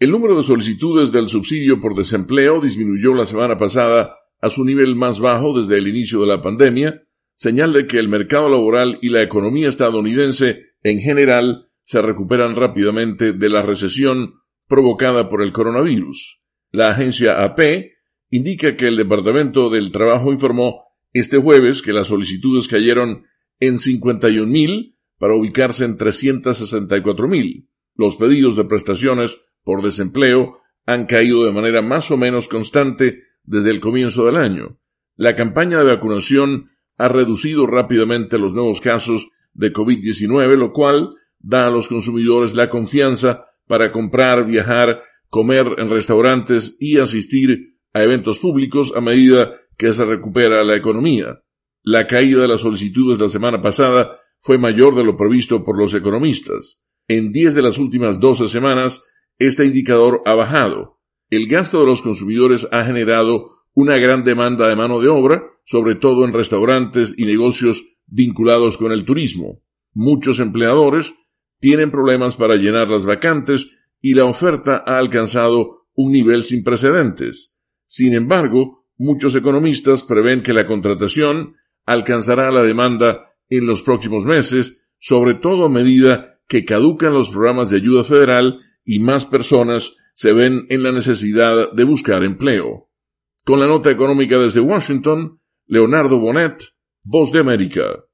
El número de solicitudes del subsidio por desempleo disminuyó la semana pasada a su nivel más bajo desde el inicio de la pandemia, señal de que el mercado laboral y la economía estadounidense en general se recuperan rápidamente de la recesión provocada por el coronavirus. La agencia AP indica que el Departamento del Trabajo informó este jueves que las solicitudes cayeron en 51.000 para ubicarse en 364.000. Los pedidos de prestaciones por desempleo han caído de manera más o menos constante desde el comienzo del año. La campaña de vacunación ha reducido rápidamente los nuevos casos de COVID-19, lo cual da a los consumidores la confianza para comprar, viajar, comer en restaurantes y asistir a eventos públicos a medida que se recupera la economía. La caída de las solicitudes la semana pasada fue mayor de lo previsto por los economistas. En 10 de las últimas 12 semanas, este indicador ha bajado. El gasto de los consumidores ha generado una gran demanda de mano de obra, sobre todo en restaurantes y negocios vinculados con el turismo. Muchos empleadores tienen problemas para llenar las vacantes y la oferta ha alcanzado un nivel sin precedentes. Sin embargo, muchos economistas prevén que la contratación alcanzará la demanda en los próximos meses, sobre todo a medida que caducan los programas de ayuda federal y más personas se ven en la necesidad de buscar empleo. Con la nota económica desde Washington, Leonardo Bonet, Voz de América.